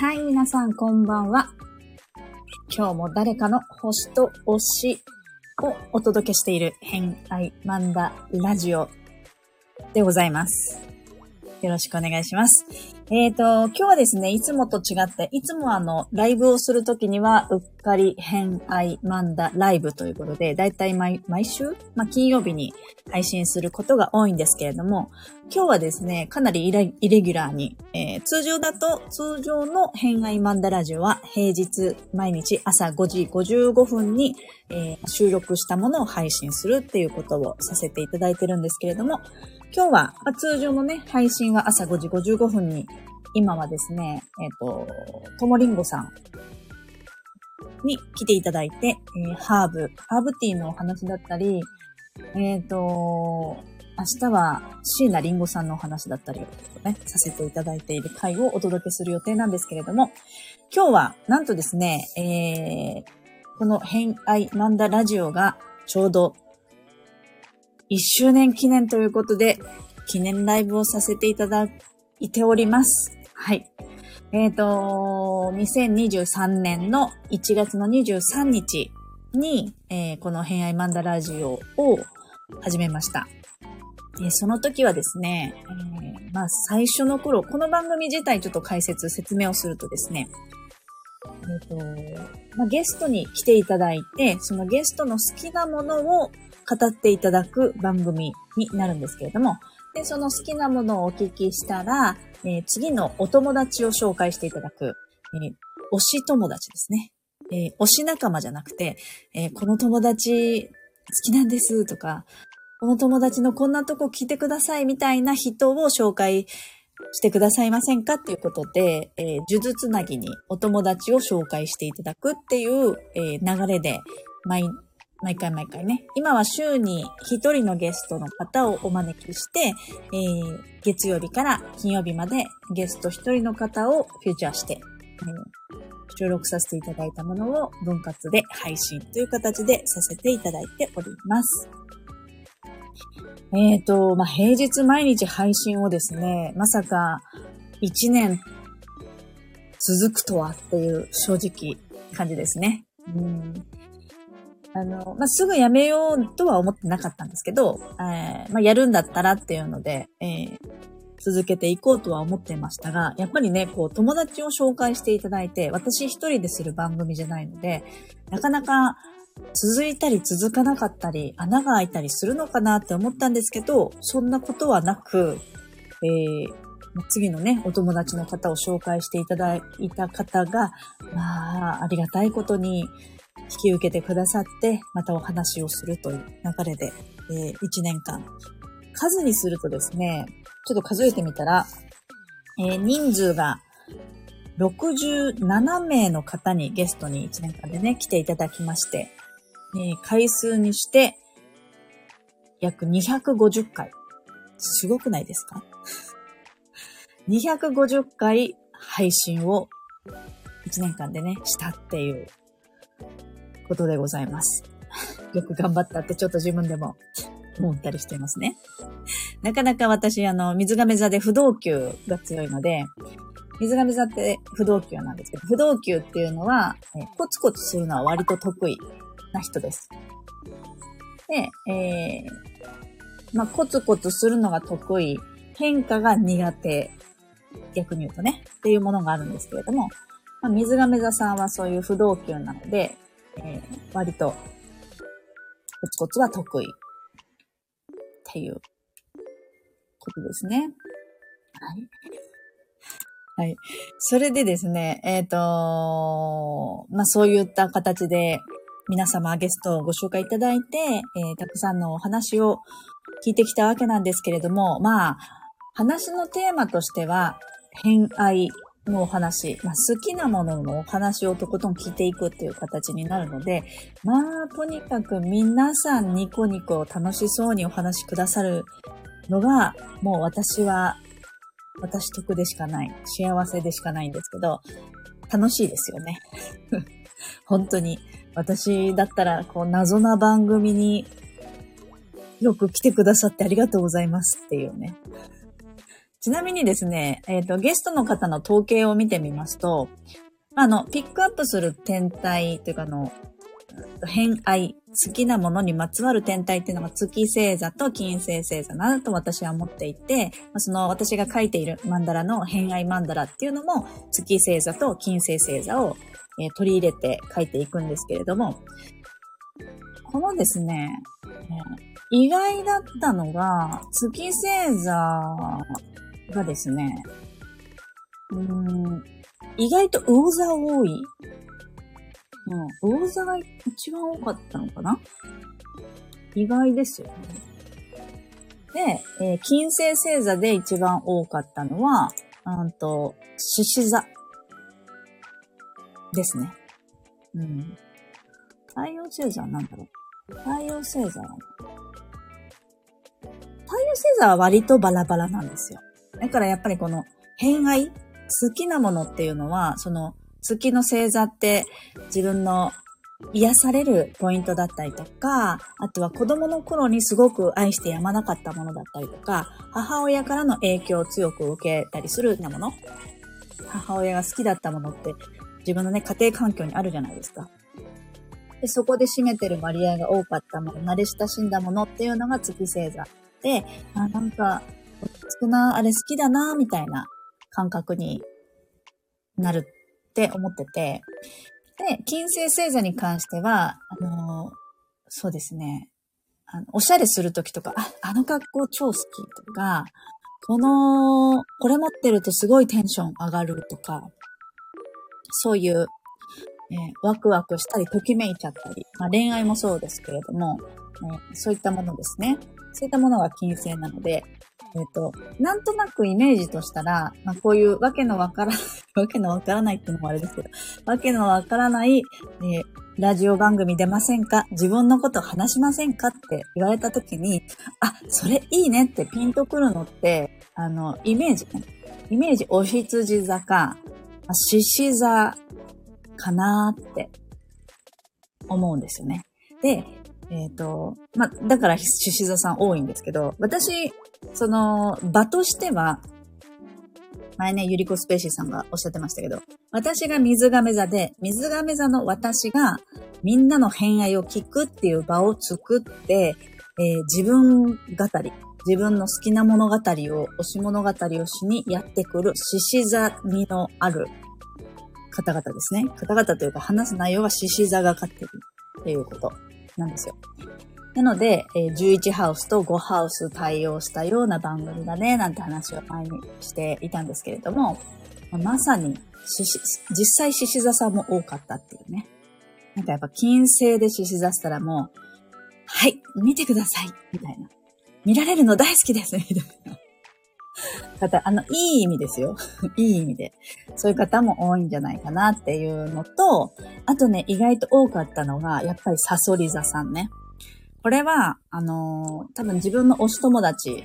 はい、皆さんこんばんは。今日も誰かの星と推しをお届けしている偏愛マンダラジオでございます。よろしくお願いします。えっ、と、今日はですね、いつもと違って、いつもあの、ライブをするときには、うっかり偏愛マンダライブということで、だいたい毎毎週、まあ、金曜日に配信することが多いんですけれども、今日はですね、かなりイレギュラーに、えー通常だと、通常の偏愛マンダラジオは平日毎日朝5時55分に、えー収録したものを配信するっていうことをさせていただいてるんですけれども、今日は、まあ通常のね、配信は朝5時55分に、今はですね、えっ、と、ともりんごさんに来ていただいて、えーハーブ、ハーブティーのお話だったり、えっ、と、明日は椎名林檎さんのお話だったりをね、させていただいている回をお届けする予定なんですけれども、今日はなんとですね、えー、この偏愛マンダラジオがちょうど1周年記念ということで、記念ライブをさせていただいております。はい。えっ、と、2023年の1月の23日に、えーこの偏愛マンダラジオを始めました。でその時はですね、えーまあ最初の頃、この番組自体ちょっと解説、説明をするとですね、えっ、と、まあ、ゲストに来ていただいて、そのゲストの好きなものを語っていただく番組になるんですけれども、で、その好きなものをお聞きしたら、えー次のお友達を紹介していただく、えー推し友達ですね。えー推し仲間じゃなくて、えーこの友達好きなんですとか、この友達のこんなとこ聞いてくださいみたいな人を紹介してくださいませんかっていうことで、えー、呪術つなぎにお友達を紹介していただくっていう、えー流れで、毎、毎回毎回ね。今は週に一人のゲストの方をお招きして、えー月曜日から金曜日までゲスト一人の方をフューチャーして、えー収録させていただいたものを分割で配信という形でさせていただいております。えっ、と、まあ、平日毎日配信をですね、まさか1年続くとはっていう正直感じですね。うん。あの、まあ、すぐやめようとは思ってなかったんですけど、えーまあ、やるんだったらっていうので、えー続けていこうとは思ってましたが、やっぱりね、こう、友達を紹介していただいて、私一人でする番組じゃないので、なかなか続いたり続かなかったり、穴が開いたりするのかなって思ったんですけど、そんなことはなく、えー次のね、お友達の方を紹介していただいた方が、まあ、ありがたいことに引き受けてくださって、またお話をするという流れで、えー1年間。数にするとですね、ちょっと数えてみたら、えー人数が67名の方にゲストに1年間でね、来ていただきまして、えー回数にして、約250回。すごくないですか ?250 回配信を1年間でね、したっていうことでございます。よく頑張ったってちょっと自分でも思ったりしてますね。なかなか私、あの、水亀座で不動級が強いので、水亀座って不動級なんですけど、不動級っていうのは、えコツコツするのは割と得意な人です。で、えー、まあ、コツコツするのが得意、変化が苦手、逆に言うとね、っていうものがあるんですけれども、まあ、水亀座さんはそういう不動級なので、えー割と、コツコツは得意。っていうことですね。はい。はい。それでですね、えっ、とまあ、そういった形で皆様ゲストをご紹介いただいて、えーたくさんのお話を聞いてきたわけなんですけれども、まあ、話のテーマとしては、偏愛のお話、まあ、好きなもののお話をとことん聞いていくっていう形になるので、まあ、とにかく皆さんニコニコ楽しそうにお話しくださるのが、もう私は、私得でしかない、幸せでしかないんですけど、楽しいですよね。本当に。私だったら、こう、謎な番組によく来てくださってありがとうございますっていうね。ちなみにですね、えっ、ー、と、ゲストの方の統計を見てみますと、あの、ピックアップする天体というか、あの、偏愛、好きなものにまつわる天体っていうのが月星座と金星星座なと私は思っていて、その私が書いている曼荼羅の偏愛曼荼羅っていうのも月星座と金星星座を、えー、取り入れて書いていくんですけれども、このですね、意外だったのが、月星座がですね、うーん、意外と魚座多い。うん、魚座が一番多かったのかな？意外ですよね。で、えー、金星星座で一番多かったのは、うんと、獅子座ですね。うん。太陽星座は何だろう？太陽星座は、太陽星座は割とバラバラなんですよ。だからやっぱりこの偏愛好きなものっていうのは、その月の星座って自分の癒されるポイントだったりとか、あとは子供の頃にすごく愛してやまなかったものだったりとか、母親からの影響を強く受けたりするようなもの。母親が好きだったものって自分のね、家庭環境にあるじゃないですか。で、そこで占めてる割合が多かったもの、慣れ親しんだものっていうのが月星座。で、あ、なんか、少な、あれ好きだな、みたいな感覚になるって思ってて、で、金星星座に関しては、あのー、そうですね、あの、おしゃれするときとか、あ、あの格好超好きとか、この、これ持ってるとすごいテンション上がるとか、そういう、えー、ワクワクしたり、ときめいちゃったり、まあ、恋愛もそうですけれども、えー、そういったものですね。そういったものが金星なので、えっ、ー、と、なんとなくイメージとしたら、まあ、こういうわけのわからない、わけのわからないっていうのもあれですけど、わけのわからない、えー、ラジオ番組出ませんか？自分のこと話しませんか？って言われた時に、あ、それいいねってピンとくるのって、あの、イメージ。イメージ、お羊座か、獅子座かなって思うんですよね。で、えっ、ー、と、まあ、だから獅子座さん多いんですけど、私、その、場としては、前ね、ゆりこスペーシーさんがおっしゃってましたけど、私が水亀座で、水亀座の私がみんなの偏愛を聞くっていう場を作って、えー、自分語り、自分の好きな物語を、推し物語をしにやってくる獅子座味のある方々ですね。方々というか話す内容は獅子座が勝ってるっていうことなんですよ。なので、え11ハウスと5ハウス対応したような番組だね、なんて話を前にしていたんですけれども、まさに、実際獅子座さんも多かったっていうね。なんかやっぱ金星で獅子座したらもう、はい、見てくださいみたいな。見られるの大好きですみたいな。方、あの、いい意味ですよ。いい意味で。そういう方も多いんじゃないかなっていうのと、あとね、意外と多かったのが、やっぱりサソリ座さんね。これは、あのー、多分自分の推し友達、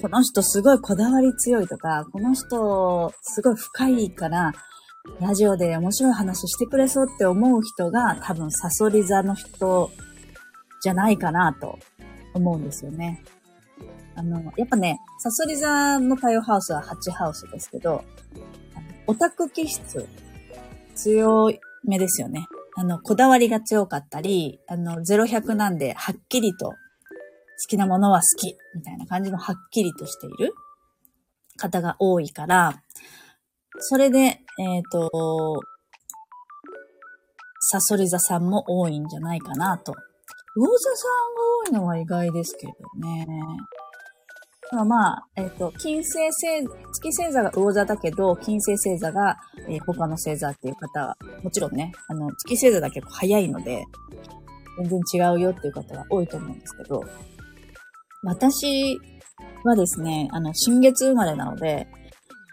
この人すごいこだわり強いとか、この人すごい深いから、ラジオで面白い話してくれそうって思う人が多分サソリ座の人じゃないかなと思うんですよね。あの、やっぱね、サソリ座の太陽ハウスは8ハウスですけど、オタク気質強めですよね。あの、こだわりが強かったり、あの、0100なんで、はっきりと、好きなものは好き、みたいな感じのはっきりとしている方が多いから、それで、えっ、ー、と、サソリ座さんも多いんじゃないかなと。魚座さんが多いのは意外ですけどね。まあまあ、えっ、ー、と、金星星、月星座が魚座だけど、金星星座が、えー、他の星座っていう方は、もちろんね、あの、月星座だけ早いので、全然違うよっていう方は多いと思うんですけど、私はですね、あの、新月生まれなので、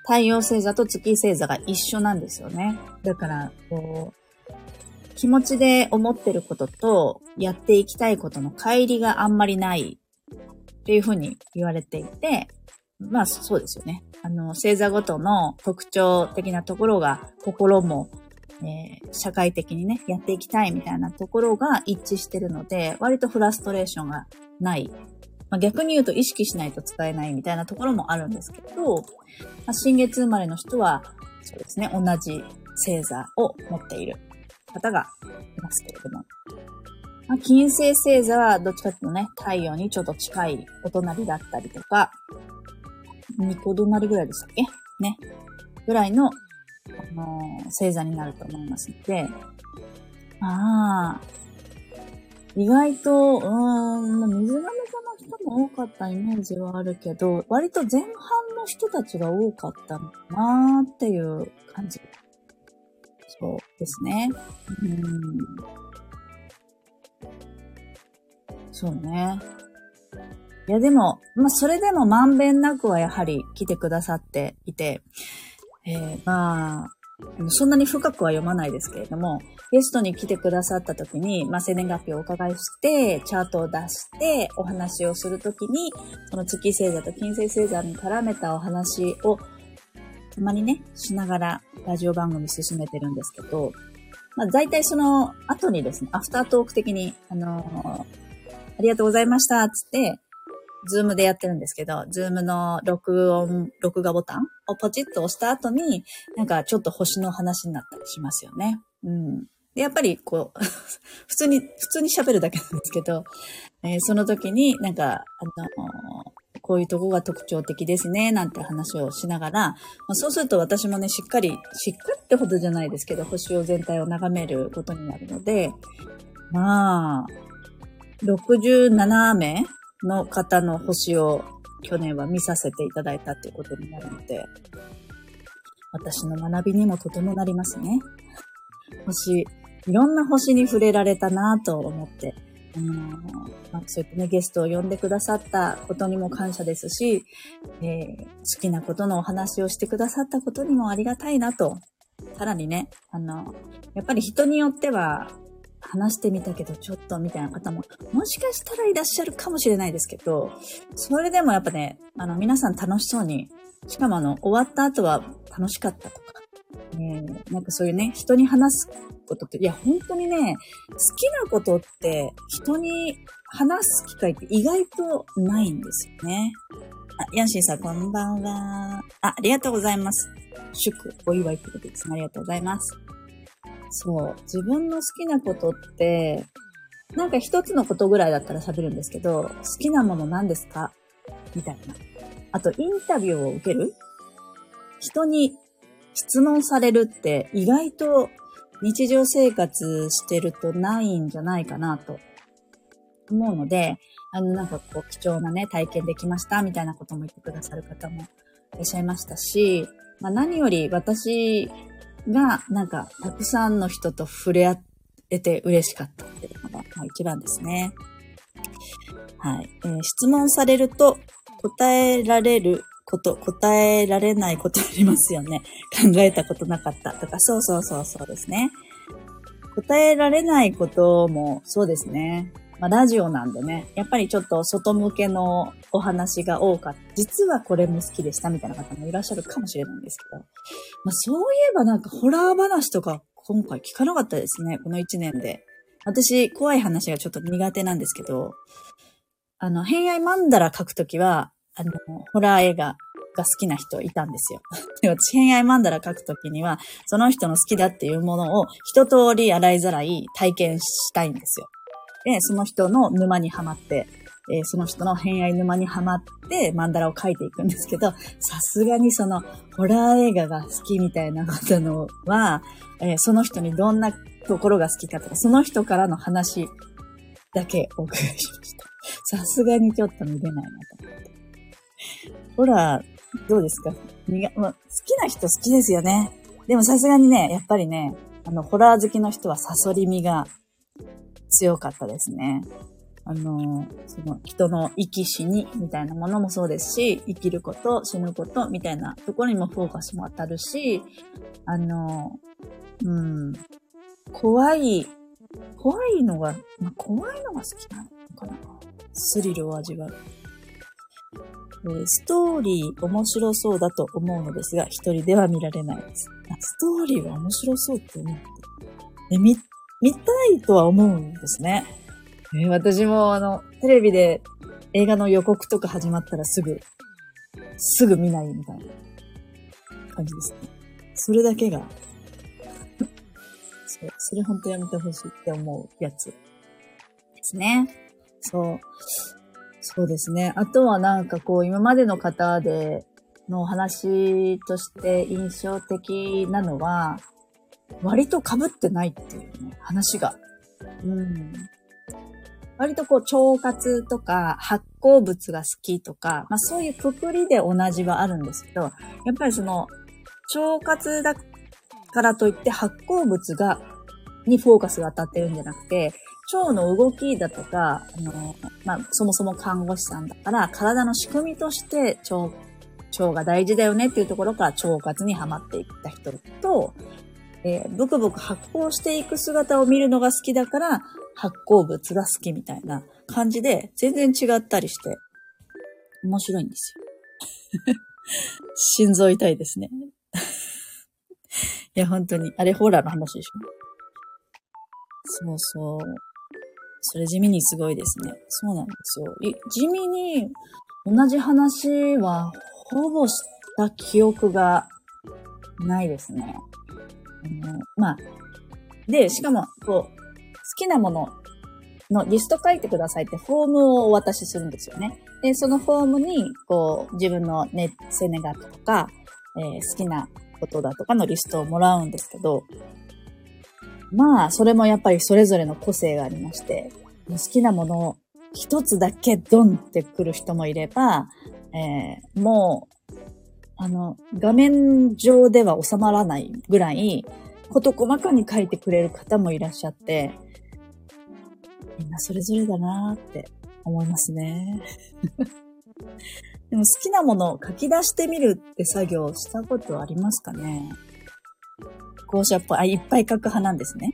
太陽星座と月星座が一緒なんですよね。だから、こう、気持ちで思ってることと、やっていきたいことの乖離があんまりないっていうふうに言われていて、まあそうですよね。あの、星座ごとの特徴的なところが、心も、えー、社会的にね、やっていきたいみたいなところが一致してるので、割とフラストレーションがないまあ、逆に言うと意識しないと使えないみたいなところもあるんですけど、まあ、新月生まれの人は、そうですね、同じ星座を持っている方がいますけれども。まあ、金星星座はどっちかっていうとね、太陽にちょっと近いお隣だったりとか、2個隣ぐらいでしたっけ？ね。ぐらいの、あのー、星座になると思いますので、ああ、意外と、うーん、水亀座の人も多かったイメージはあるけど、割と前半の人たちが多かったのかなーっていう感じ。そうですね。うん。そうね。いやでも、まあ、それでもまんべんなくはやはり来てくださっていて、えー、まあ、そんなに深くは読まないですけれども、ゲストに来てくださった時に、まあ、生年月日をお伺いして、チャートを出して、お話をするときに、その月星座と金星星座に絡めたお話を、たまにね、しながらラジオ番組進めてるんですけど、まあ、大体その後にですね、アフタートーク的に、あのー、ありがとうございました、つって、ズームでやってるんですけど、ズームの録音、録画ボタンをポチッと押した後に、なんかちょっと星の話になったりしますよね。うん。で、やっぱりこう、普通に、普通に喋るだけなんですけど、えー、その時になんか、あのー、こういうとこが特徴的ですね、なんて話をしながら、まあ、そうすると私もね、しっかり、しっかりってほどじゃないですけど、星を全体を眺めることになるので、まあ、67名の方の星を去年は見させていただいたということになるので、私の学びにもとてもなりますね。星、いろんな星に触れられたなと思って、あのまあ、そういったね、ゲストを呼んでくださったことにも感謝ですし、えー、好きなことのお話をしてくださったことにもありがたいなと。さらにね、あの、やっぱり人によっては、話してみたけどちょっとみたいな方も、もしかしたらいらっしゃるかもしれないですけど、それでもやっぱね、あの、皆さん楽しそうに、しかもあの、終わった後は楽しかったとか、えー、なんかそういうね、人に話すことって、いや、本当にね、好きなことって人に話す機会って意外とないんですよね。あ、ヤンシーさん、こんばんは。あ、ありがとうございます。祝、お祝いってことですね。ありがとうございます。そう。自分の好きなことって、なんか一つのことぐらいだったら喋るんですけど、好きなもの何ですか？みたいな。あと、インタビューを受ける？人に質問されるって意外と日常生活してるとないんじゃないかなと思うので、あの、なんかこう、貴重なね、体験できましたみたいなことも言ってくださる方もいらっしゃいましたし、まあ、何より私が、なんか、たくさんの人と触れ合えて嬉しかったっていうのが、まあ、一番ですね。はい。えー、質問されると答えられること、答えられないことありますよね。考えたことなかったとか、そうそうそうそうですね。答えられないこともそうですね。まあ、ラジオなんでね、やっぱりちょっと外向けのお話が多かった。実はこれも好きでしたみたいな方もいらっしゃるかもしれないんですけど。まあ、そういえばなんかホラー話とか今回聞かなかったですね。この1年で。私、怖い話がちょっと苦手なんですけど、あの、偏愛マンダラ書くときは、あの、ホラー映画が好きな人いたんですよ。で私、偏愛マンダラ書くときには、その人の好きだっていうものを一通り洗いざらい体験したいんですよ。で、その人の沼にはまって、えー、その人の偏愛沼にはまって、マンダラを描いていくんですけど、さすがにその、ホラー映画が好きみたいなことのは、えー、その人にどんなところが好きかとか、その人からの話だけお伺いしました。さすがにちょっと見れないなと思って。ホラー、どうですか？ま好きな人好きですよね。でもさすがにね、やっぱりね、あの、ホラー好きの人はサソリ味が強かったですね。あの、その人の生き死にみたいなものもそうですし、生きること、死ぬことみたいなところにもフォーカスも当たるし、あの、うん、怖い、怖いのが、まあ、怖いのが好きなのかな。スリルを味わう。え、ストーリー面白そうだと思うのですが、一人では見られないです。ストーリーは面白そうって思って。え、見見たいとは思うんですね。えー、私もあの、テレビで映画の予告とか始まったらすぐ、すぐ見ないみたいな感じですね。それだけが、そう、それほんとやめてほしいって思うやつですね。そう。そうですね。あとはなんかこう、今までの方で、の話として印象的なのは、割と被ってないっていうね、話が。うん。割とこう、腸活とか発酵物が好きとか、まあそういうくくりで同じはあるんですけど、やっぱりその、腸活だからといって発酵物が、にフォーカスが当たってるんじゃなくて、腸の動きだとか、あの、まあ、そもそも看護師さんだから、体の仕組みとして腸、腸が大事だよねっていうところから腸活にはまっていった人と、えー、ブクブク発酵していく姿を見るのが好きだから、発酵物が好きみたいな感じで、全然違ったりして、面白いんですよ。心臓痛いですね。いや、本当に。あれ、ホラーの話でしょ？そうそう。それ地味にすごいですね。そうなんですよ。地味に同じ話はほぼした記憶がないですね。のまあ、で、しかも、こう、好きなもののリスト書いてくださいってフォームをお渡しするんですよね。で、そのフォームに、こう、自分のね、セネガとか、えー、好きなことだとかのリストをもらうんですけど、まあ、それもやっぱりそれぞれの個性がありまして、好きなものを一つだけドンってくる人もいれば、えー、もう、あの、画面上では収まらないぐらい、こと細かに書いてくれる方もいらっしゃって、みんなそれぞれだなーって思いますね。でも好きなものを書き出してみるって作業したことありますかね？校舎っぽい、あ、いっぱい書く派なんですね。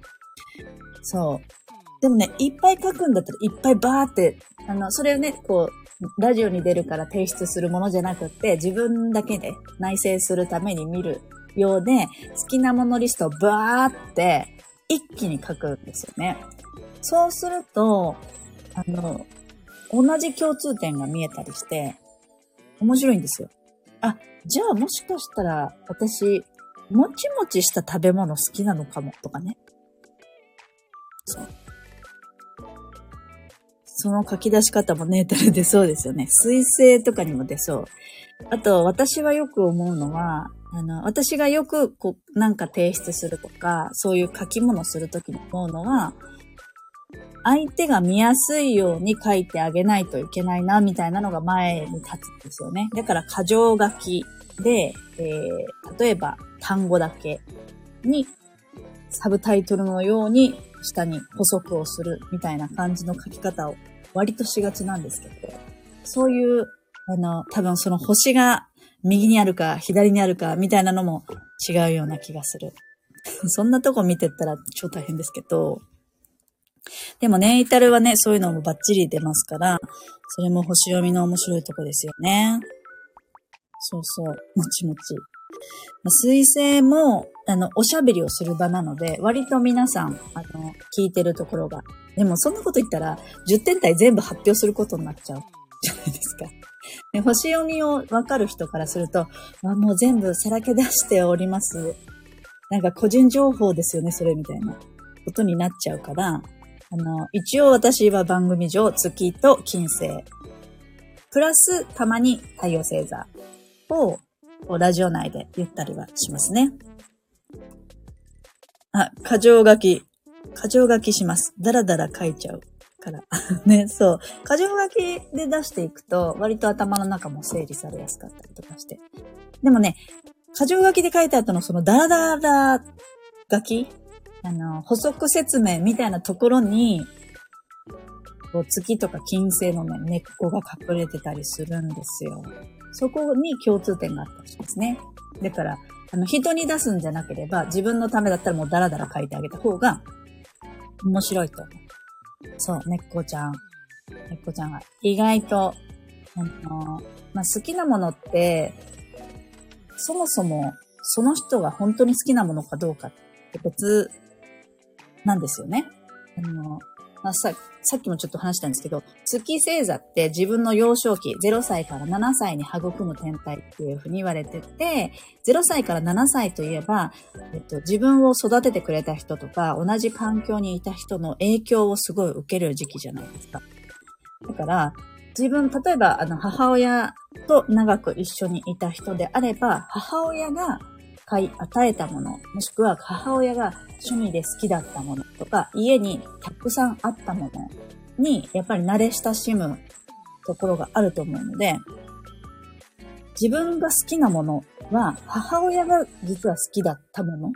そう。でもね、いっぱい書くんだったらいっぱいバーって、あの、それをね、こう、ラジオに出るから提出するものじゃなくって、自分だけで内省するために見るようで、好きなものリストをバーって一気に書くんですよね。そうすると、あの、同じ共通点が見えたりして、面白いんですよ。あ、じゃあもしかしたら私、もちもちした食べ物好きなのかもとかね。そう。その書き出し方もネータル出そうですよね。水星とかにも出そう。あと、私はよく思うのは、あの、私がよく、こう、なんか提出するとか、そういう書き物するときに思うのは、相手が見やすいように書いてあげないといけないな、みたいなのが前に立つんですよね。だから、過剰書きで、えー、例えば、単語だけに、サブタイトルのように下に補足をするみたいな感じの書き方を割としがちなんですけど、そういう、あの、多分その星が右にあるか左にあるかみたいなのも違うような気がする。そんなとこ見てったら超大変ですけど、でもね、イタルはね、そういうのもバッチリ出ますから、それも星読みの面白いとこですよね。そうそう、もちもち。水星も、あの、おしゃべりをする場なので、割と皆さん、あの、聞いてるところが。でも、そんなこと言ったら、10点体全部発表することになっちゃうじゃないですか。で星読みをわかる人からすると、あ、もう全部さらけ出しております。なんか個人情報ですよね、それみたいなことになっちゃうから、あの、一応私は番組上、月と金星、プラスたまに太陽星座をラジオ内で言ったりはしますね。あ、過剰書き。過剰書きします。だらだら書いちゃうから。ね、そう。過剰書きで出していくと、割と頭の中も整理されやすかったりとかして。でもね、過剰書きで書いた後のそのダラダラ書きあの、補足説明みたいなところに、月とか金星のね、根っこが隠れてたりするんですよ。そこに共通点があったりしますね。だから、あの、人に出すんじゃなければ、自分のためだったらもうダラダラ書いてあげた方が、面白いと思う。そう、猫ちゃん。猫ちゃんが。意外と、あの、まあ、好きなものって、そもそも、その人が本当に好きなものかどうかって別なんですよね。あの、まあ、さ、さっきもちょっと話したんですけど、月星座って自分の幼少期、0歳から7歳に育む天体っていうふうに言われてて、0歳から7歳といえば、えっと、自分を育ててくれた人とか、同じ環境にいた人の影響をすごい受ける時期じゃないですか。だから、自分、例えば、あの、母親と長く一緒にいた人であれば、母親が買い与えたもの、もしくは母親が趣味で好きだったものとか、家にたくさんあったものに、やっぱり慣れ親しむところがあると思うので、自分が好きなものは、母親が実は好きだったもの。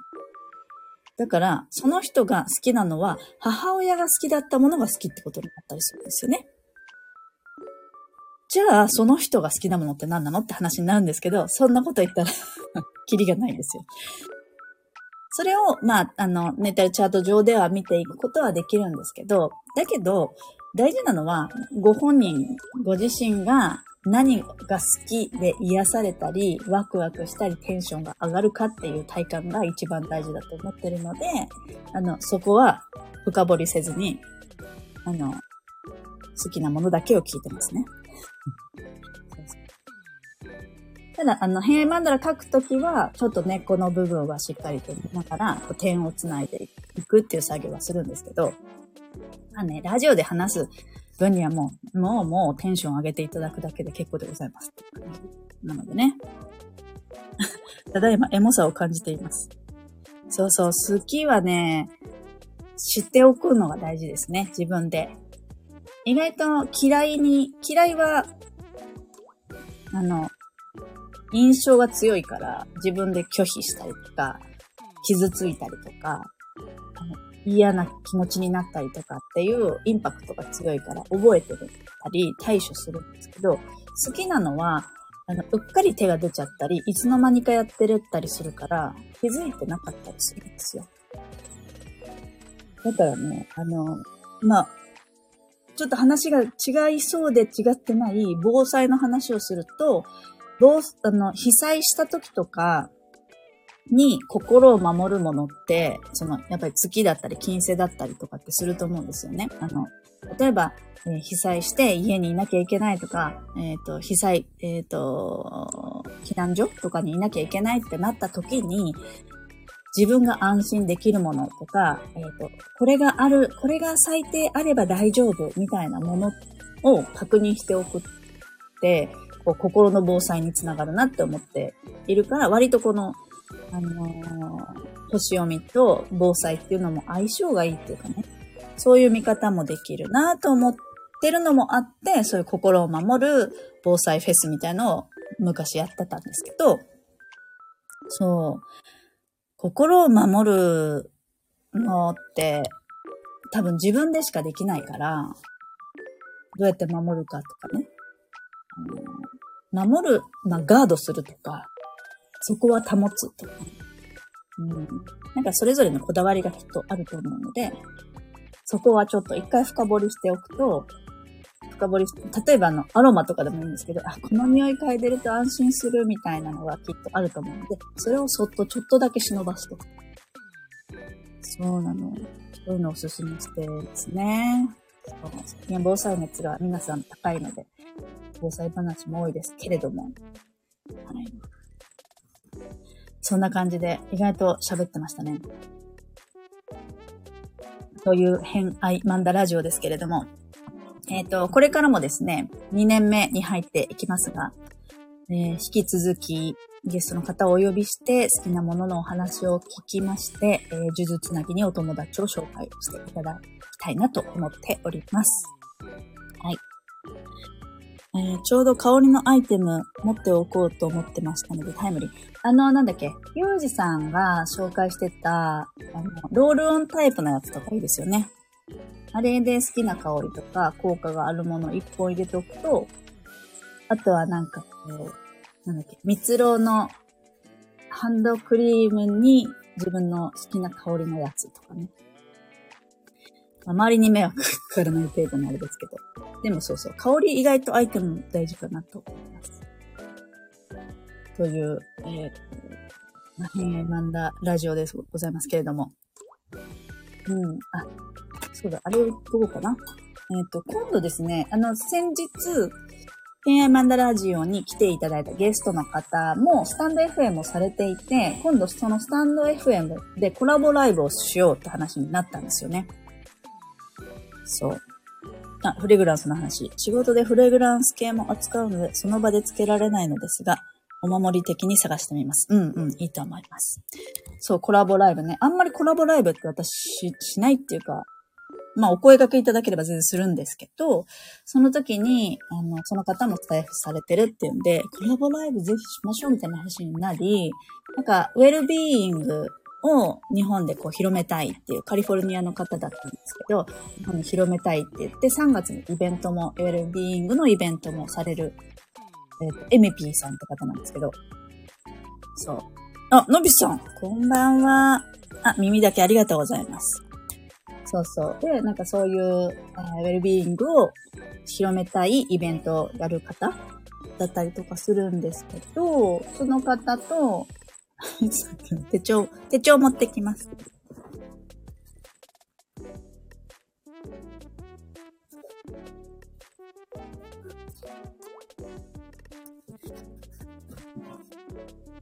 だから、その人が好きなのは、母親が好きだったものが好きってことになったりするんですよね。じゃあ、その人が好きなものって何なのって話になるんですけど、そんなこと言ったら キリがないんですよ。それを、まあ、あの、ネタルチャート上では見ていくことはできるんですけど、だけど、大事なのは、ご本人、ご自身が何が好きで癒されたり、ワクワクしたり、テンションが上がるかっていう体感が一番大事だと思ってるので、あの、そこは深掘りせずに、あの、好きなものだけを聞いてますね。ただ、あの、平マンダラ書くときは、ちょっと根っこの部分はしっかりと見ながら、点をつないでいくっていう作業はするんですけど、まあね、ラジオで話す分にはもう、もう、もうテンション上げていただくだけで結構でございます。なのでね。ただいまエモさを感じています。そうそう、好きはね、知っておくのが大事ですね、自分で。意外と嫌いに、嫌いは、あの、印象が強いから自分で拒否したりとか、傷ついたりとか、あの嫌な気持ちになったりとかっていうインパクトが強いから覚えてるたり対処するんですけど、好きなのは、あの、うっかり手が出ちゃったり、いつの間にかやってるったりするから、気づいてなかったりするんですよ。だからね、あの、まあ、ちょっと話が違いそうで違ってない防災の話をすると、どう、あの、被災した時とかに心を守るものって、その、やっぱり月だったり金星だったりとかってすると思うんですよね。あの、例えば、えー、被災して家にいなきゃいけないとか、えっ、ー、と、被災、えっ、ー、と、避難所とかにいなきゃいけないってなった時に、自分が安心できるものとか、えっ、と、これがある、これが最低あれば大丈夫みたいなものを確認しておくって、こう心の防災につながるなって思っているから、割とこの、あのー、星読みと防災っていうのも相性がいいっていうかね、そういう見方もできるなと思ってるのもあって、そういう心を守る防災フェスみたいのを昔やってたんですけど、そう、心を守るのって多分自分でしかできないから、どうやって守るかとかね。守る、まあ、ガードするとか、そこは保つとか、うん。なんかそれぞれのこだわりがきっとあると思うので、そこはちょっと一回深掘りしておくと、深掘りして例えばあの、アロマとかでもいいんですけど、あ、この匂い嗅いでると安心するみたいなのがきっとあると思うので、それをそっとちょっとだけ忍ばすとか。そうなの。そういうのをおすすめしてですね。最近防災熱が皆さん高いので、防災話も多いですけれども、はい。そんな感じで意外と喋ってましたね。という偏愛マンダラジオですけれども、えっ、ー、と、これからもですね、2年目に入っていきますが、えー、引き続きゲストの方をお呼びして好きなもののお話を聞きまして、えー、呪術つなぎにお友達を紹介していただきたいなと思っております。はい。えー、ちょうど香りのアイテム持っておこうと思ってましたので、タイムリー。あの、なんだっけ、ゆうじさんが紹介してた、あの、ロールオンタイプのやつとかいいですよね。あれで好きな香りとか効果があるもの1本入れておくと、あとはなんかこう、なんだっけ、蜜蝋のハンドクリームに自分の好きな香りのやつとかね。周りに迷惑かからない程度のあれですけど。でもそうそう、香り意外とアイテム大事かなと思います。という、えー、まあ、変マンダラジオでございますけれども。うん、あ、そうだ、あれを言っとこうかな？えっ、と、今度ですね、あの、先日、恋愛マンダラジオに来ていただいたゲストの方も、スタンド FM をされていて、今度そのスタンド FM でコラボライブをしようって話になったんですよね。そう。あ、フレグランスの話。仕事でフレグランス系も扱うので、その場でつけられないのですが、お守り的に探してみます。うんうん、いいと思います。そう、コラボライブね。あんまりコラボライブって私しないっていうか、まあ、お声掛けいただければ全然するんですけど、その時に、あの、その方もスタイフされてるっていうんで、コラボライブぜひしましょうみたいな話になり、なんか、ウェルビーイングを日本でこう広めたいっていうカリフォルニアの方だったんですけど、広めたいって言って3月にイベントも、ウェルビーイングのイベントもされる、えっ、ー、と、エミピーさんって方なんですけど、そう。あ、のびさん、こんばんは。あ、耳だけありがとうございます。そうそう。で、なんかそういう、えー、ウェルビーイングを広めたいイベントをやる方だったりとかするんですけど、その方と、手帳、手帳持ってきます。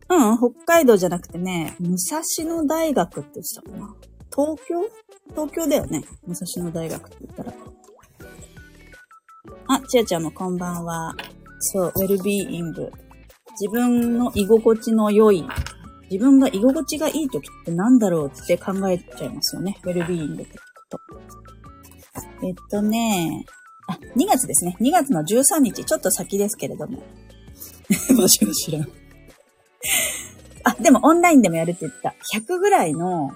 うん、北海道じゃなくてね、武蔵野大学って言ってたかな。東京？東京だよね。武蔵野大学って言ったら。あ、ちあちゃんもこんばんは。そう、ウェルビーイング。自分の居心地の良い、自分が居心地がいい時って何だろうって考えちゃいますよね。ウェルビーイングって聞くと。えっとね、あ、2月ですね。2月の13日、ちょっと先ですけれども。もしも知らん。あ、でもオンラインでもやるって言った。100ぐらいの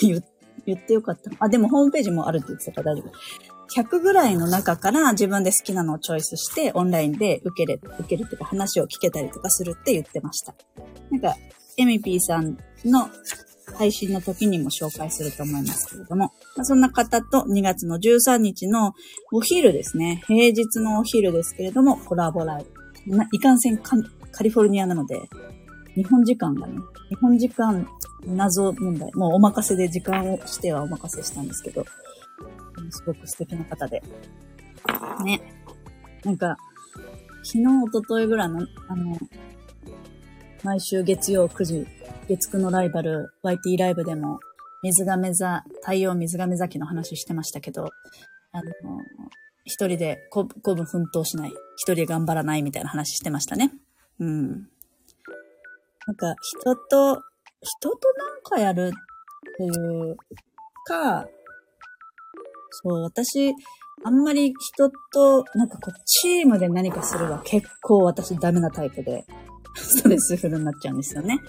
言ってよかったあ、でもホームページもあるって言ってたから大丈夫。100ぐらいの中から自分で好きなのをチョイスしてオンラインで受ける、受けるっていうか話を聞けたりとかするって言ってました。なんか、エミピーさんの配信の時にも紹介すると思いますけれども、まあ、そんな方と2月の13日のお昼ですね、平日のお昼ですけれども、コラボライブ。いかんせんカリフォルニアなので、日本時間がね、日本時間謎問題。もうお任せで時間をしてはお任せしたんですけど、すごく素敵な方で。ね。なんか、昨日、おとといぐらいの、あの、毎週月曜9時、月9のライバル、YT ライブでも、水亀座、太陽水亀座期の話してましたけど、あの、一人でこ、こぶ奮闘しない、一人で頑張らないみたいな話してましたね。うん。なんか、人と人となんかやるっていうか、そう、私、あんまり人と、なんかこう、チームで何かするは結構私ダメなタイプで、ストレスフルになっちゃうんですよね。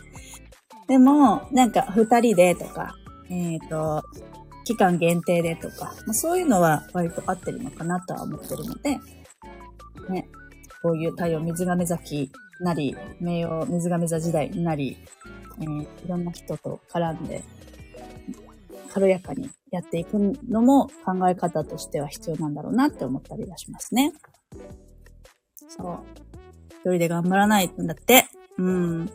でも、なんか二人でとか、えっ、ー、と、期間限定でとか、まあ、そういうのは割と合ってるのかなとは思ってるので、ね、こういう太陽水亀崎なり、名誉水亀座時代なり、えー、いろんな人と絡んで、軽やかにやっていくのも考え方としては必要なんだろうなって思ったりはしますね。そう。一人で頑張らないんだって。うん。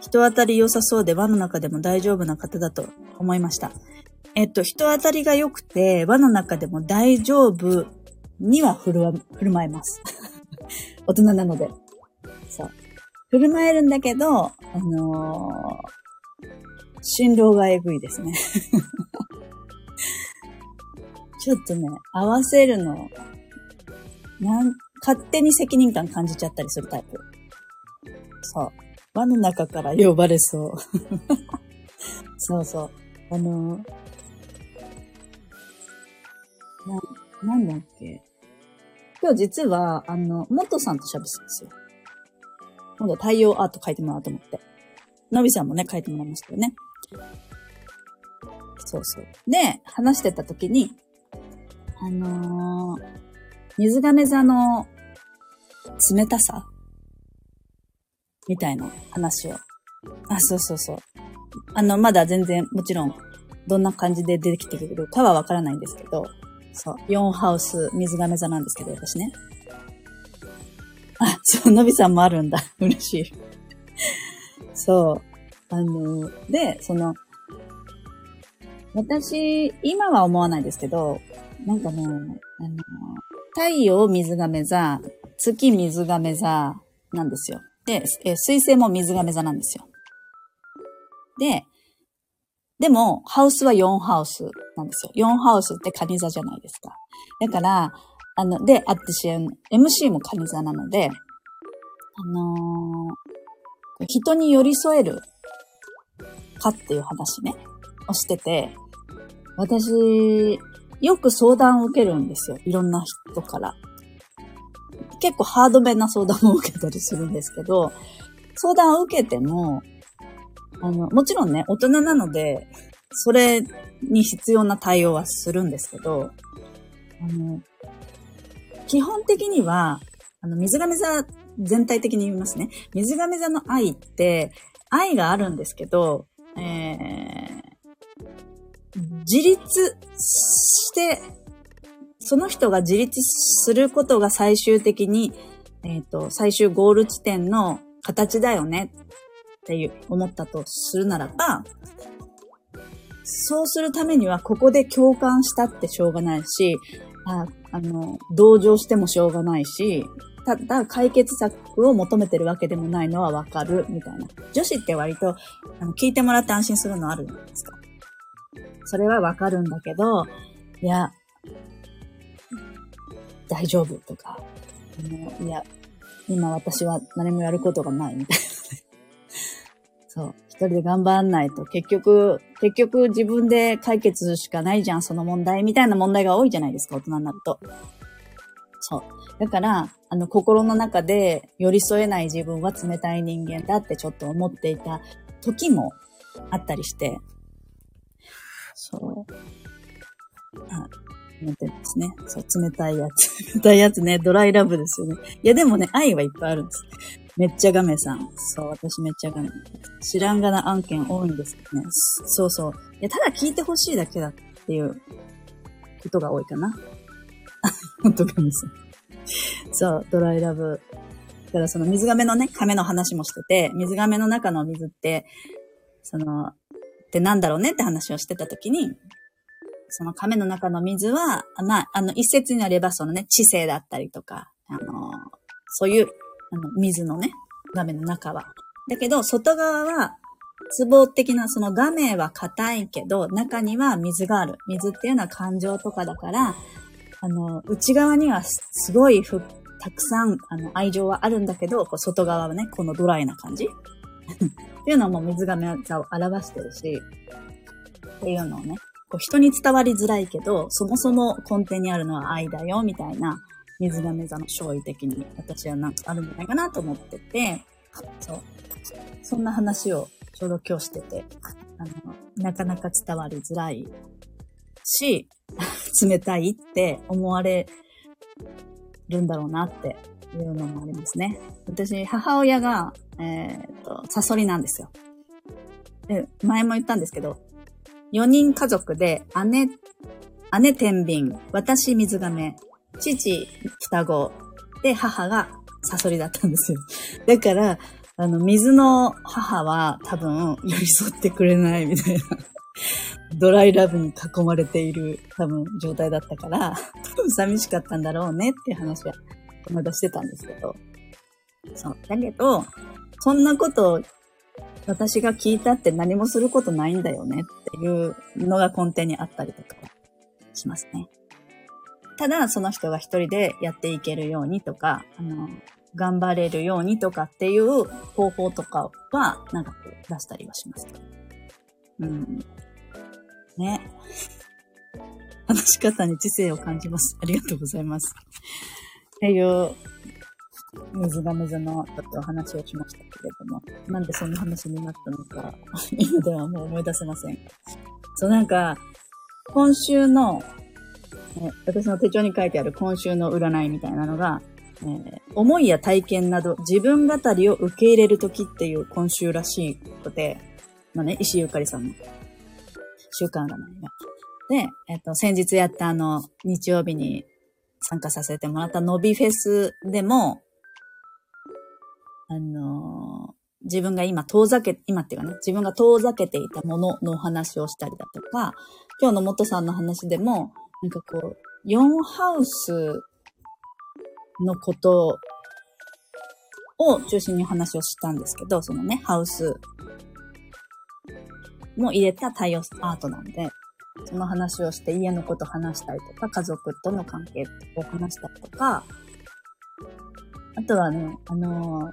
人当たり良さそうで輪の中でも大丈夫な方だと思いました。えっと、人当たりが良くて輪の中でも大丈夫には振る振る舞えます。大人なので。そう。振る舞えるんだけど、あのー、振動がえぐいですね。ちょっとね、合わせるの、なん、勝手に責任感感じちゃったりするタイプ。そう。輪の中から呼ばれそう。そうそう。あのー、な、なんだっけ。今日実は、あの、モトさんと喋ってたんですよ。今度は太陽アート書いてもらおうと思って。のびさんもね、書いてもらいましたよね。そうそう。で、話してた時に、あのー、水亀座の冷たさみたいな話を。あ、そうそうそう。あの、まだ全然、もちろん、どんな感じで出てきてくるかはわからないんですけど、そう、4ハウス水亀座なんですけど、私ね。あ、そう、のびさんもあるんだ。嬉しい。そう。あの、で、その、私、今は思わないですけど、なんかね、あの、太陽水亀座、月水亀座なんですよ。で、え水星も水亀座なんですよ。で、でも、ハウスは4ハウスなんですよ。4ハウスってカニ座じゃないですか。だから、あの、で、私、MC もカニ座なので、あのー、人に寄り添えるかっていう話ね、をしてて、私、よく相談を受けるんですよ。いろんな人から。結構ハードめな相談も受けたりするんですけど、相談を受けても、あの、もちろんね、大人なので、それに必要な対応はするんですけど、あの、基本的には、あの、水亀座全体的に言いますね。水亀座の愛って、愛があるんですけど、えー、自立して、その人が自立することが最終的に、えっ、ー、と、最終ゴール地点の形だよねっていう、思ったとするならば、そうするためには、ここで共感したってしょうがないし、ああの、同情してもしょうがないし、ただ解決策を求めてるわけでもないのはわかる、みたいな。女子って割と、あの、聞いてもらって安心するのあるじゃないですか。それはわかるんだけど、いや、大丈夫とか、あのいや、今私は何もやることがないみたいな。そう。一人で頑張んないと結局、結局自分で解決しかないじゃん、その問題みたいな問題が多いじゃないですか、大人になると。そう。だから、あの、心の中で寄り添えない自分は冷たい人間だってちょっと思っていた時もあったりして、そう。あ、思ってですね。そう、冷たいやつ。冷たいやつね、ドライラブですよね。いや、でもね、愛はいっぱいあるんです。めっちゃガメさん。そう、私めっちゃガメ。知らんがな案件多いんですけどね。そうそう。いや、ただ聞いてほしいだけだっていうことが多いかな。ほんとガメさん。そう、ドライラブ。だからその水亀のね、亀の話もしてて、水亀の中の水って、その、ってなんだろうねって話をしてた時に、その亀の中の水は、まあ、あの、一説になればそのね、知性だったりとか、あの、そういうあの、水のね、画面の中は。だけど、外側は、壺的な、その画面は硬いけど、中には水がある。水っていうのは感情とかだから、あの、内側にはすごいふ、たくさん、あの、愛情はあるんだけど、こう外側はね、このドライな感じ っていうのはもう水亀座を表してるし、っていうのをね、こう人に伝わりづらいけど、そもそも根底にあるのは愛だよ、みたいな、水亀座の勝利的に私はなんかあるんじゃないかなと思ってて、そう。そんな話をちょうど今日してて、あの、なかなか伝わりづらいし、冷たいって思われるんだろうなっていうのもありますね。私、母親が、えっ、と、サソリなんですよ。で、前も言ったんですけど、4人家族で姉、姉天秤、私水亀、父、双子、で、母がサソリだったんですよ。だから、あの、水の母は多分寄り添ってくれないみたいな。ドライラブに囲まれている多分状態だったから、多分寂しかったんだろうねって話はまだしてたんですけど。そう。だけど、そんなこと私が聞いたって何もすることないんだよねっていうのが根底にあったりとかしますね。ただ、その人が一人でやっていけるようにとか、あの、頑張れるようにとかっていう方法とかは、なんかこう出したりはします。うん。ね。話し方に知性を感じます。ありがとうございます。っていう、水が水のちょっとお話をしましたけれども、なんでそんな話になったのか、今ではもう思い出せません。そう、なんか、今週の私の手帳に書いてある今週の占いみたいなのが、えー、思いや体験など自分語りを受け入れるときっていう今週らしいことで、まあね、石井ゆかりさんの習慣占いが。で、えっ、ー、と、先日やったあの、日曜日に参加させてもらったノビフェスでも、あのー、自分が今遠ざけ、今っていうかね、自分が遠ざけていたもののお話をしたりだとか、今日の元さんの話でも、なんかこう、4ハウスのことを中心に話をしたんですけど、そのね、ハウスも入れた太陽アートなんで、その話をして家のこと話したりとか、家族との関係を話したりとか、あとはね、あの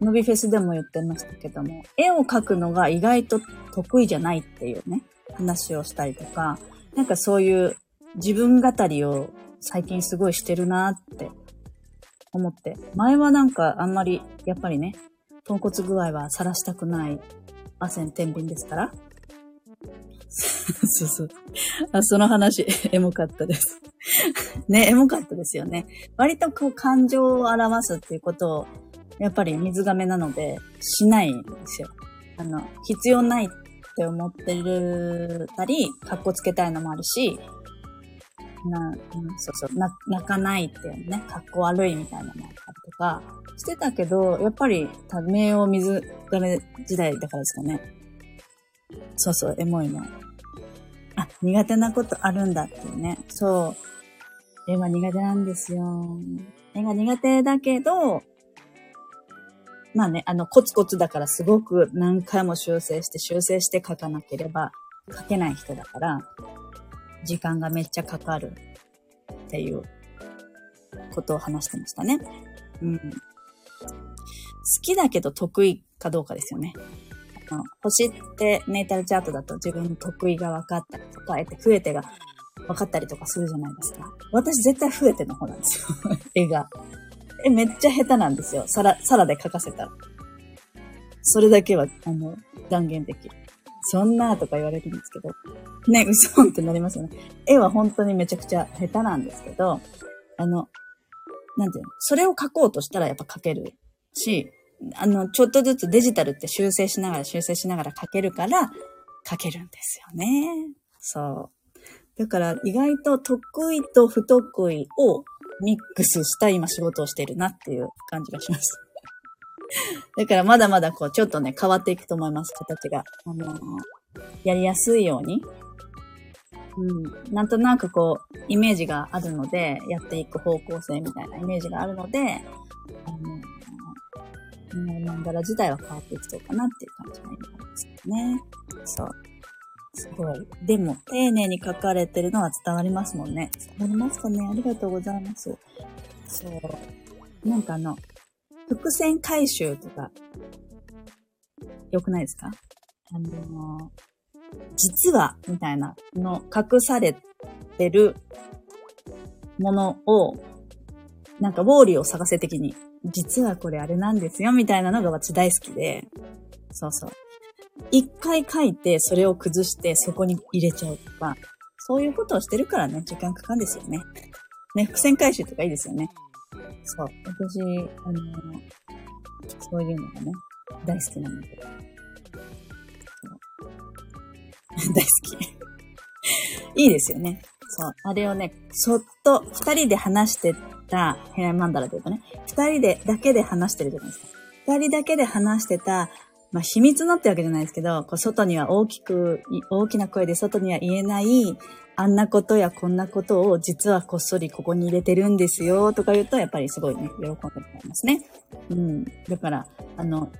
ー、ノビフェスでも言ってましたけども、絵を描くのが意外と得意じゃないっていうね、話をしたりとか、なんかそういう自分語りを最近すごいしてるなって思って。前はなんかあんまり、やっぱりね、豚骨具合は晒したくない汗天秤ですから。そうそう。あ、その話、エモかったです。ね、エモかったですよね。割とこう感情を表すっていうことを、やっぱり水亀なので、しないんですよ。あの、必要ないっって思ってるたり、格好つけたいのもあるし、な、うん、そうそう、な、泣かないっていうね、格好悪いみたいなのもあったりとか、してたけど、やっぱり、名を水亀時代だからですかね。そうそう、エモいの。あ、苦手なことあるんだっていうね。そう。絵は苦手なんですよ。絵が苦手だけど、まあね、あの、コツコツだからすごく何回も修正して修正して書かなければ書けない人だから、時間がめっちゃかかるっていうことを話してましたね。うん。好きだけど得意かどうかですよね。あの星ってネイタルチャートだと自分の得意が分かったりとか、えて増えてが分かったりとかするじゃないですか。私絶対増えての方なんですよ。絵が。え、めっちゃ下手なんですよ。皿、皿で描かせたら。それだけは、あの、断言できる。そんなとか言われるんですけど。ね、嘘ってなりますよね。絵は本当にめちゃくちゃ下手なんですけど、あの、なんていうの、それを描こうとしたらやっぱ描けるし、あの、ちょっとずつデジタルって修正しながら修正しながら描けるから、描けるんですよね。そう。だから意外と得意と不得意をミックスした今仕事をしてるなっていう感じがします。だからまだまだこう、ちょっとね、変わっていくと思います、形が。あのー、やりやすいように。うん。なんとなくこう、イメージがあるので、やっていく方向性みたいなイメージがあるので、あのー、マンダラ自体は変わっていくとかなっていう感じが今ありますね。そう。すごい。でも、丁寧に書かれてるのは伝わりますもんね。伝わりますかねありがとうございます。そう。なんかあの、伏線回収とか、良くないですか？あのー、実は、みたいなの隠されてるものを、なんかウォーリーを探せ的に、実はこれあれなんですよ、みたいなのが私大好きで、そうそう。一回書いて、それを崩して、そこに入れちゃうとか、そういうことをしてるからね、時間かかるんですよね。ね、伏線回収とかいいですよね。そう。私、あのそういうのがね、大好きなので。大好き。いいですよね。そう。あれをね、そっと二人で話してた、ヘアマンダラで言うとね、二人で、だけで話してるじゃないですか。二人だけで話してた、まあ、秘密のってわけじゃないですけど、こう外には大きく、大きな声で外には言えない、あんなことやこんなことを実はこっそりここに入れてるんですよとか言うと、やっぱりすごいね、喜んでもらいますね。うん。だから、あの、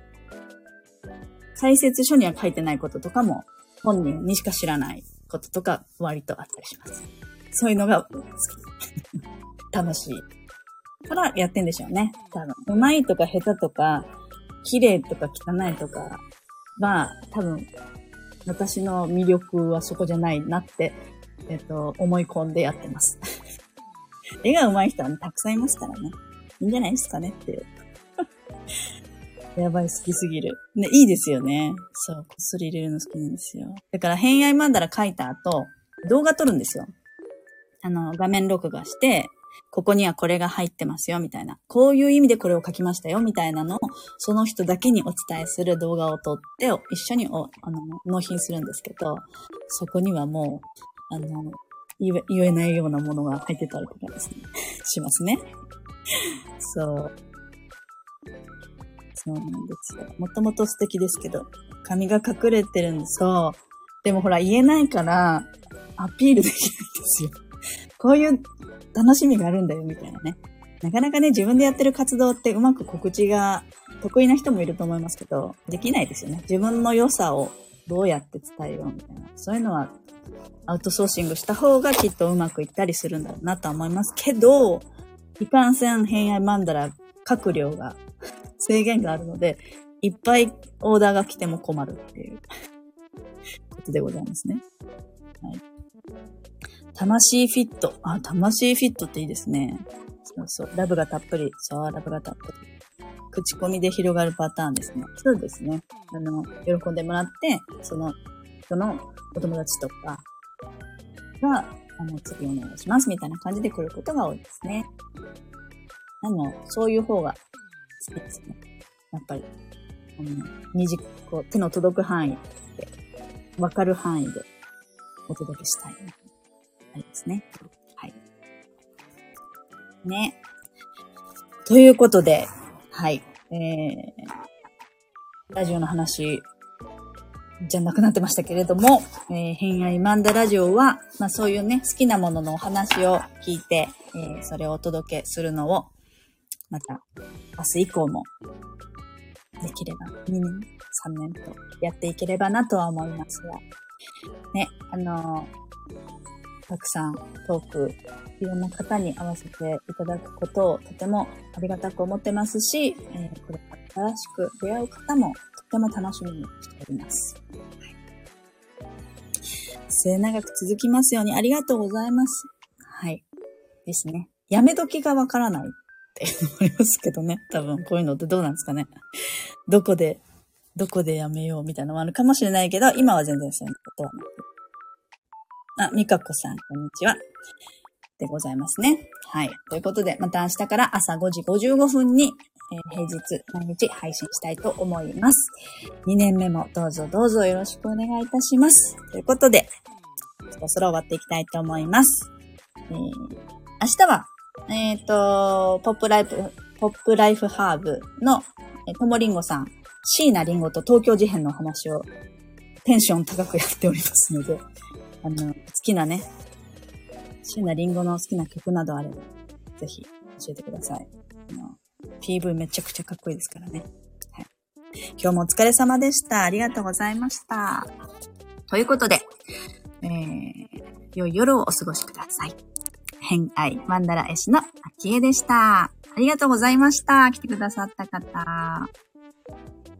解説書には書いてないこととかも、本人にしか知らないこととか、割とあったりします。そういうのが好き。楽しい。からやってんでしょうね。多分。うまいとか下手とか、綺麗とか汚いとかは、多分、私の魅力はそこじゃないなって、えっと、思い込んでやってます。絵が上手い人はね、たくさんいますからね。いいんじゃないですかねっていう。やばい、好きすぎる。ね、いいですよね。そう、こっそり入れるの好きなんですよ。だから、偏愛マンダラ書いた後、動画撮るんですよ。あの、画面録画して、ここにはこれが入ってますよ、みたいな。こういう意味でこれを書きましたよ、みたいなのを、その人だけにお伝えする動画を撮って、一緒におあの納品するんですけど、そこにはもう、あの、言え言えないようなものが入ってたりとかですね、しますね。そう。そうなんですよ。もともと素敵ですけど、髪が隠れてるんです。そう。でもほら、言えないから、アピールできないんですよ。こういう楽しみがあるんだよ、みたいなね。なかなかね、自分でやってる活動ってうまく告知が得意な人もいると思いますけど、できないですよね。自分の良さをどうやって伝えようみたいな。そういうのはアウトソーシングした方がきっとうまくいったりするんだろうなとは思いますけど、いかんせん偏愛マンダラ各量が制限があるので、いっぱいオーダーが来ても困るっていうことでございますね。はい。魂フィット。あ、魂フィットっていいですね。そうそう。ラブがたっぷり。そう、ラブがたっぷり。口コミで広がるパターンですね。そうですね。あの、喜んでもらって、その人のお友達とかが、あの、次お願いしますみたいな感じで来ることが多いですね。あの、そういう方が好きですね。やっぱり、あの、二次、こう、手の届く範囲で、わかる範囲でお届けしたいな、ありますね。はい。ね。ということで、はい。えー、ラジオの話、じゃなくなってましたけれども、えー、偏愛マンダラジオは、まあそういうね、好きなもののお話を聞いて、えー、それをお届けするのを、また、明日以降も、できれば2年、3年とやっていければなとは思いますが、ね、あのー、たくさんトークいろんな方に会わせていただくことをとてもありがたく思ってますし、えー、これから新しく出会う方もとても楽しみにしております。はい、末永く続きますようにありがとうございます。はい。ですね。やめ時がわからないって思いますけどね。多分こういうのってどうなんですかね。どこで、どこでやめようみたいなのもあるかもしれないけど、今は全然そういうことはなく。あ、みかこさん、こんにちは。でございますね。はい。ということで、また明日から朝5時55分に、えー、平日毎日配信したいと思います。2年目もどうぞどうぞよろしくお願いいたします。ということで、そろそろ終わっていきたいと思います。えー、明日は、えっ、ー、と、ポップライフ、ポップライフハーブの、えともりんごさん、椎名林檎と東京事変の話をテンション高くやっておりますので、あの、好きなね、椎名林檎の好きな曲などあれば、ぜひ教えてください。あの、PV めちゃくちゃかっこいいですからね。はい。今日もお疲れ様でした。ありがとうございました。ということで、えー、良い夜をお過ごしください。偏愛マンダラ絵師の秋江でした。ありがとうございました。来てくださった方。あ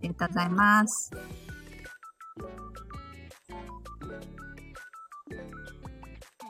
りがとうございます。